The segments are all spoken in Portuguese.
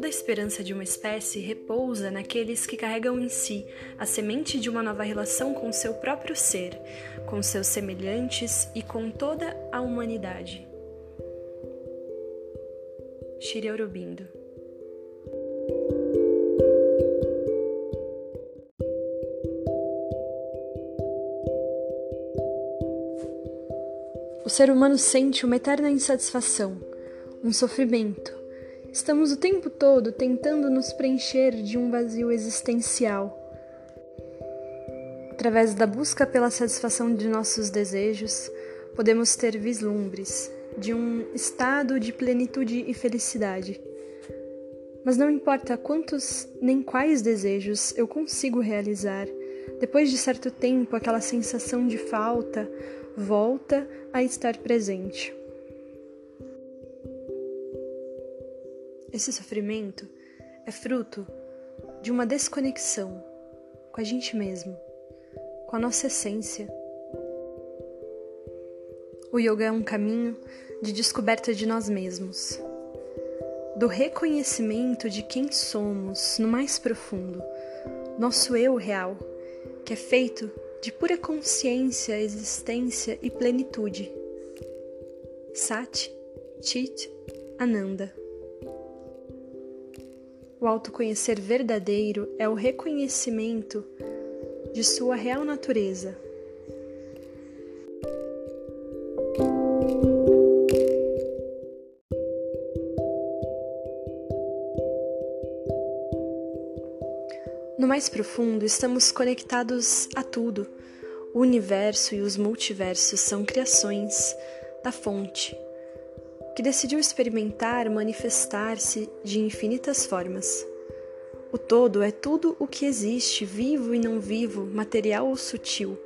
Toda a esperança de uma espécie repousa naqueles que carregam em si a semente de uma nova relação com seu próprio ser, com seus semelhantes e com toda a humanidade. Aurobindo O ser humano sente uma eterna insatisfação, um sofrimento. Estamos o tempo todo tentando nos preencher de um vazio existencial. Através da busca pela satisfação de nossos desejos, podemos ter vislumbres de um estado de plenitude e felicidade. Mas não importa quantos nem quais desejos eu consigo realizar, depois de certo tempo aquela sensação de falta volta a estar presente. Esse sofrimento é fruto de uma desconexão com a gente mesmo, com a nossa essência. O yoga é um caminho de descoberta de nós mesmos, do reconhecimento de quem somos no mais profundo, nosso eu real, que é feito de pura consciência, existência e plenitude. Sat, Chit, Ananda. O autoconhecer verdadeiro é o reconhecimento de sua real natureza. No mais profundo, estamos conectados a tudo. O universo e os multiversos são criações da fonte, que decidiu experimentar manifestar-se de infinitas formas. O todo é tudo o que existe, vivo e não vivo, material ou sutil.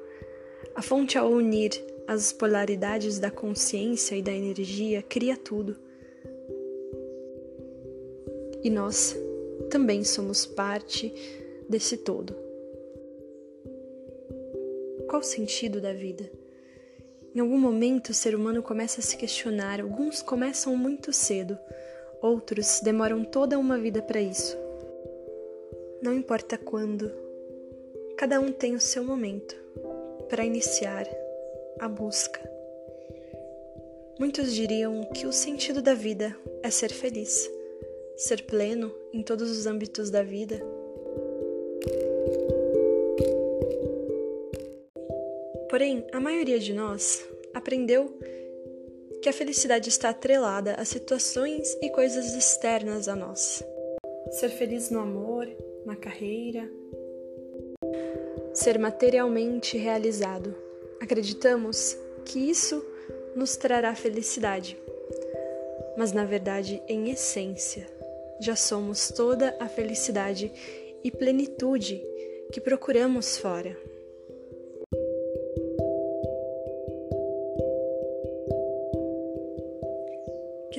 A fonte, ao unir as polaridades da consciência e da energia, cria tudo. E nós também somos parte desse todo. Qual o sentido da vida? Em algum momento o ser humano começa a se questionar, alguns começam muito cedo, outros demoram toda uma vida para isso. Não importa quando, cada um tem o seu momento para iniciar a busca. Muitos diriam que o sentido da vida é ser feliz, ser pleno em todos os âmbitos da vida Porém, a maioria de nós aprendeu que a felicidade está atrelada a situações e coisas externas a nós. Ser feliz no amor, na carreira, ser materialmente realizado. Acreditamos que isso nos trará felicidade. Mas na verdade, em essência, já somos toda a felicidade e plenitude que procuramos fora.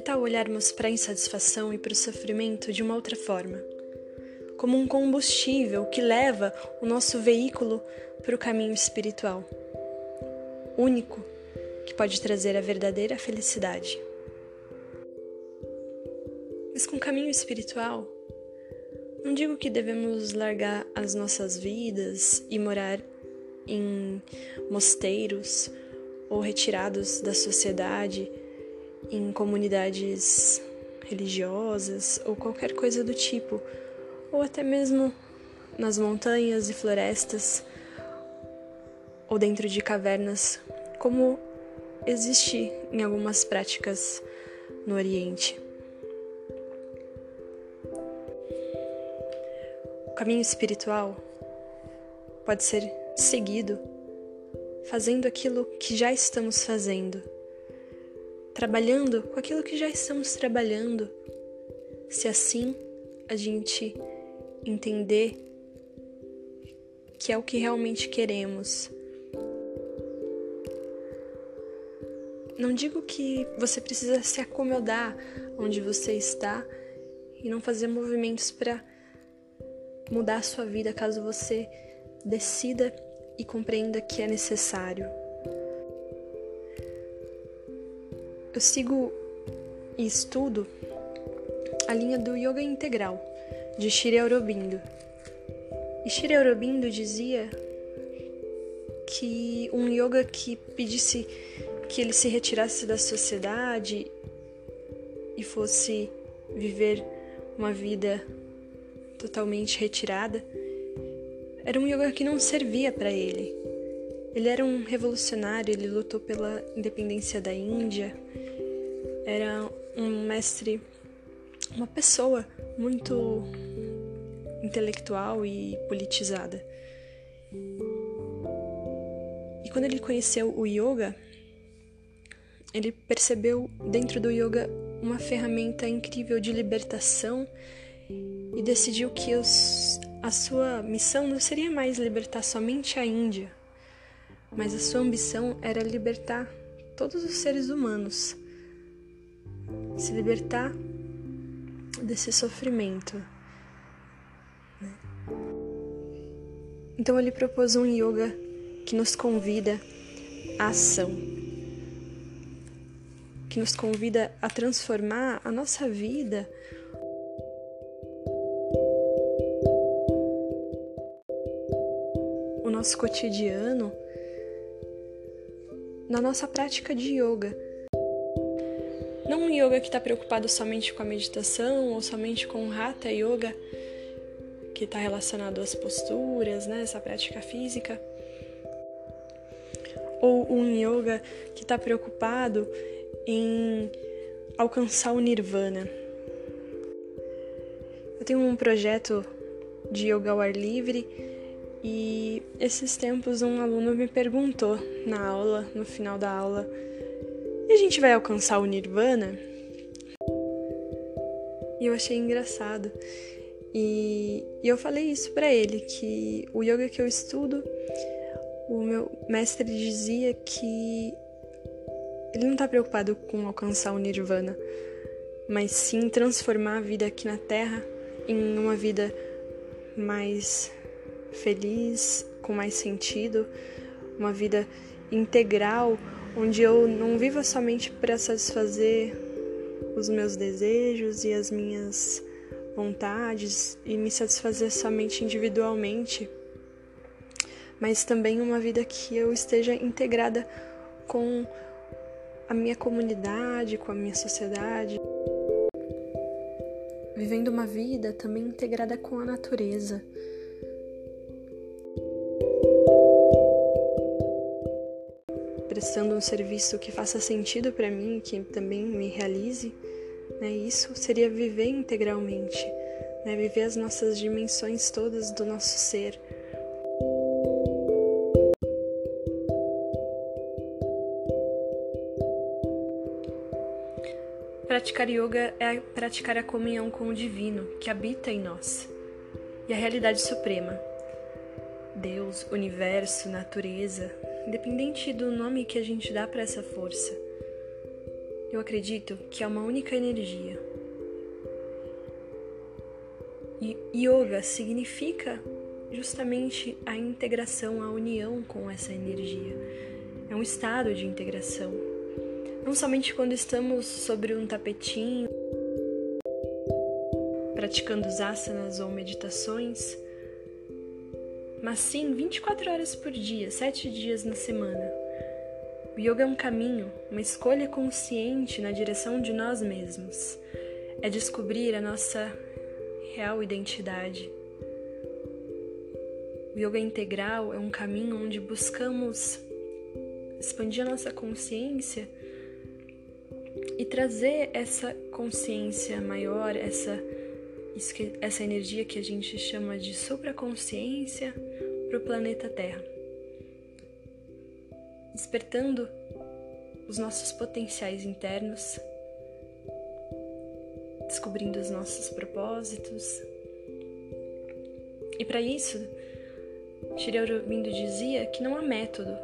Tal olharmos para a insatisfação e para o sofrimento de uma outra forma? Como um combustível que leva o nosso veículo para o caminho espiritual, único que pode trazer a verdadeira felicidade. Mas com o caminho espiritual, não digo que devemos largar as nossas vidas e morar em mosteiros ou retirados da sociedade em comunidades religiosas ou qualquer coisa do tipo, ou até mesmo nas montanhas e florestas ou dentro de cavernas, como existe em algumas práticas no Oriente. O caminho espiritual pode ser seguido fazendo aquilo que já estamos fazendo trabalhando com aquilo que já estamos trabalhando. Se assim a gente entender que é o que realmente queremos. Não digo que você precisa se acomodar onde você está e não fazer movimentos para mudar a sua vida caso você decida e compreenda que é necessário. Eu sigo e estudo a linha do yoga integral de Shri Aurobindo. E Shri Aurobindo dizia que um yoga que pedisse que ele se retirasse da sociedade e fosse viver uma vida totalmente retirada, era um yoga que não servia para ele. Ele era um revolucionário, ele lutou pela independência da Índia, era um mestre, uma pessoa muito intelectual e politizada. E quando ele conheceu o yoga, ele percebeu dentro do yoga uma ferramenta incrível de libertação e decidiu que os, a sua missão não seria mais libertar somente a Índia, mas a sua ambição era libertar todos os seres humanos, se libertar desse sofrimento. Né? Então ele propôs um yoga que nos convida à ação, que nos convida a transformar a nossa vida. O nosso cotidiano na nossa prática de yoga. Não um yoga que está preocupado somente com a meditação ou somente com o Hatha Yoga, que está relacionado às posturas, né, essa prática física. Ou um yoga que está preocupado em alcançar o nirvana. Eu tenho um projeto de yoga ao ar livre e esses tempos um aluno me perguntou na aula, no final da aula, e a gente vai alcançar o nirvana? E eu achei engraçado. E, e eu falei isso para ele que o yoga que eu estudo, o meu mestre dizia que ele não está preocupado com alcançar o nirvana, mas sim transformar a vida aqui na Terra em uma vida mais feliz, com mais sentido, uma vida integral, onde eu não viva somente para satisfazer os meus desejos e as minhas vontades e me satisfazer somente individualmente, mas também uma vida que eu esteja integrada com a minha comunidade, com a minha sociedade, vivendo uma vida também integrada com a natureza prestando um serviço que faça sentido para mim, que também me realize, né? Isso seria viver integralmente, né? Viver as nossas dimensões todas do nosso ser. Praticar yoga é praticar a comunhão com o divino que habita em nós e a realidade suprema. Deus, universo, natureza, independente do nome que a gente dá para essa força. Eu acredito que é uma única energia. E yoga significa justamente a integração, a união com essa energia. É um estado de integração. Não somente quando estamos sobre um tapetinho, praticando os asanas ou meditações, mas sim 24 horas por dia, 7 dias na semana. O yoga é um caminho, uma escolha consciente na direção de nós mesmos. É descobrir a nossa real identidade. O yoga integral é um caminho onde buscamos expandir a nossa consciência e trazer essa consciência maior, essa, essa energia que a gente chama de supraconsciência para o planeta Terra, despertando os nossos potenciais internos, descobrindo os nossos propósitos. E para isso, Shri Aurobindo dizia que não há método,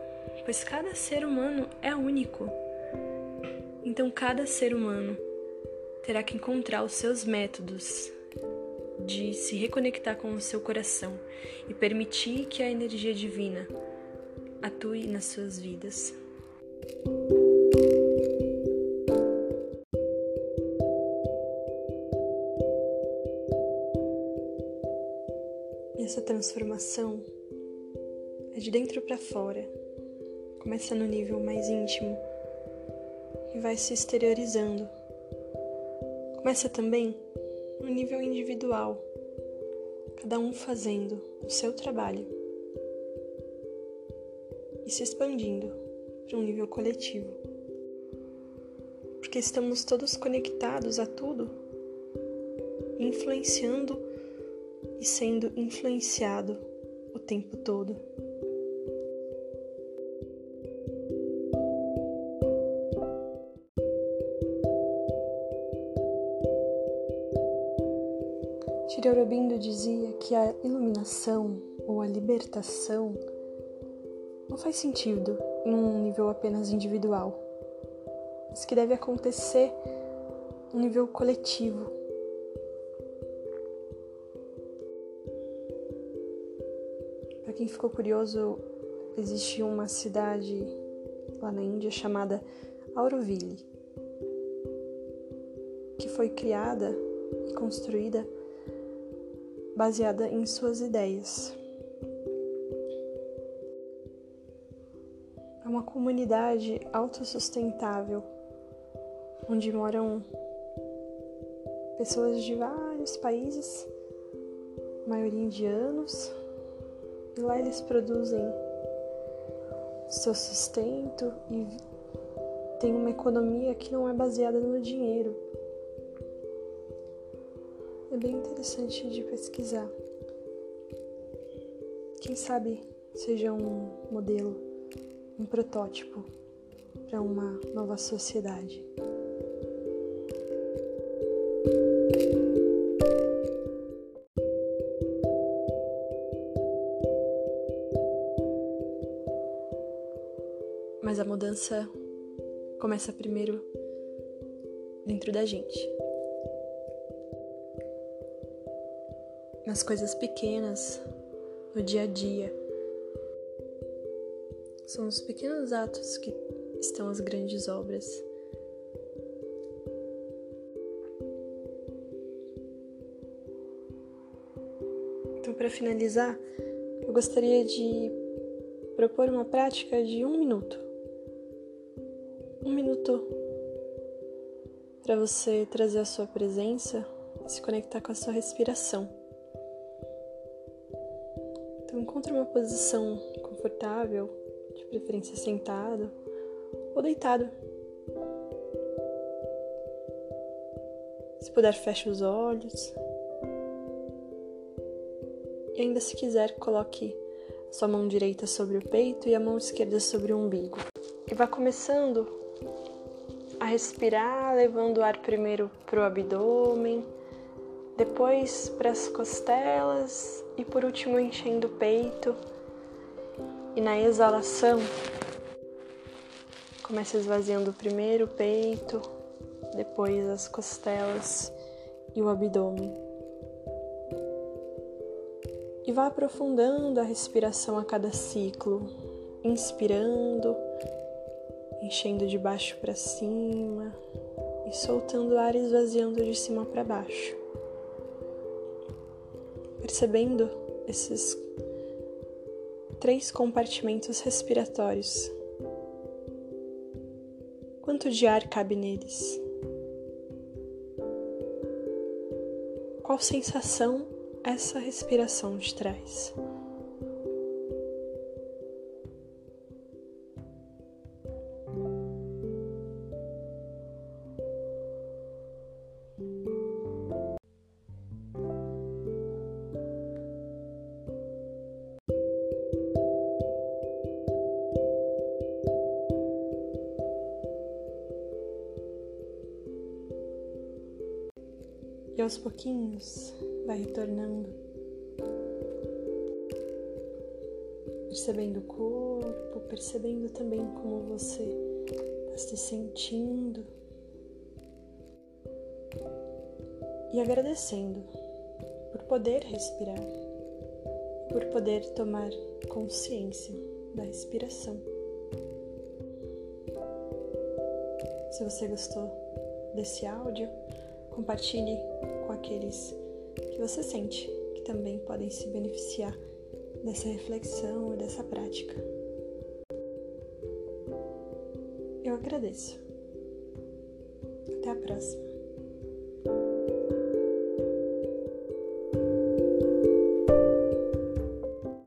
pois cada ser humano é único. Então cada ser humano terá que encontrar os seus métodos de se reconectar com o seu coração e permitir que a energia divina atue nas suas vidas. Essa transformação é de dentro para fora, começa no nível mais íntimo e vai se exteriorizando. Começa também no nível individual, cada um fazendo o seu trabalho e se expandindo para um nível coletivo. Porque estamos todos conectados a tudo, influenciando e sendo influenciado o tempo todo. Shri Aurobindo dizia que a iluminação ou a libertação não faz sentido em um nível apenas individual, mas que deve acontecer no nível coletivo. Para quem ficou curioso, existe uma cidade lá na Índia chamada Auroville, que foi criada e construída baseada em suas ideias. É uma comunidade autossustentável, onde moram pessoas de vários países, maioria indianos, e lá eles produzem seu sustento e tem uma economia que não é baseada no dinheiro, bem interessante de pesquisar. Quem sabe seja um modelo, um protótipo para uma nova sociedade. Mas a mudança começa primeiro dentro da gente. Nas coisas pequenas, no dia a dia. São os pequenos atos que estão as grandes obras. Então, para finalizar, eu gostaria de propor uma prática de um minuto. Um minuto para você trazer a sua presença e se conectar com a sua respiração. Encontre uma posição confortável, de preferência sentado ou deitado. Se puder, feche os olhos. E ainda se quiser, coloque sua mão direita sobre o peito e a mão esquerda sobre o umbigo. E vá começando a respirar, levando o ar primeiro para o abdômen depois para as costelas e por último enchendo o peito. E na exalação, comece esvaziando primeiro o peito, depois as costelas e o abdômen. E vá aprofundando a respiração a cada ciclo, inspirando, enchendo de baixo para cima e soltando ar esvaziando de cima para baixo percebendo esses três compartimentos respiratórios. Quanto de ar cabe neles? Qual sensação essa respiração te traz? E aos pouquinhos vai retornando, percebendo o corpo, percebendo também como você está se sentindo e agradecendo por poder respirar, por poder tomar consciência da respiração. Se você gostou desse áudio, compartilhe com aqueles que você sente que também podem se beneficiar dessa reflexão e dessa prática. Eu agradeço. Até a próxima.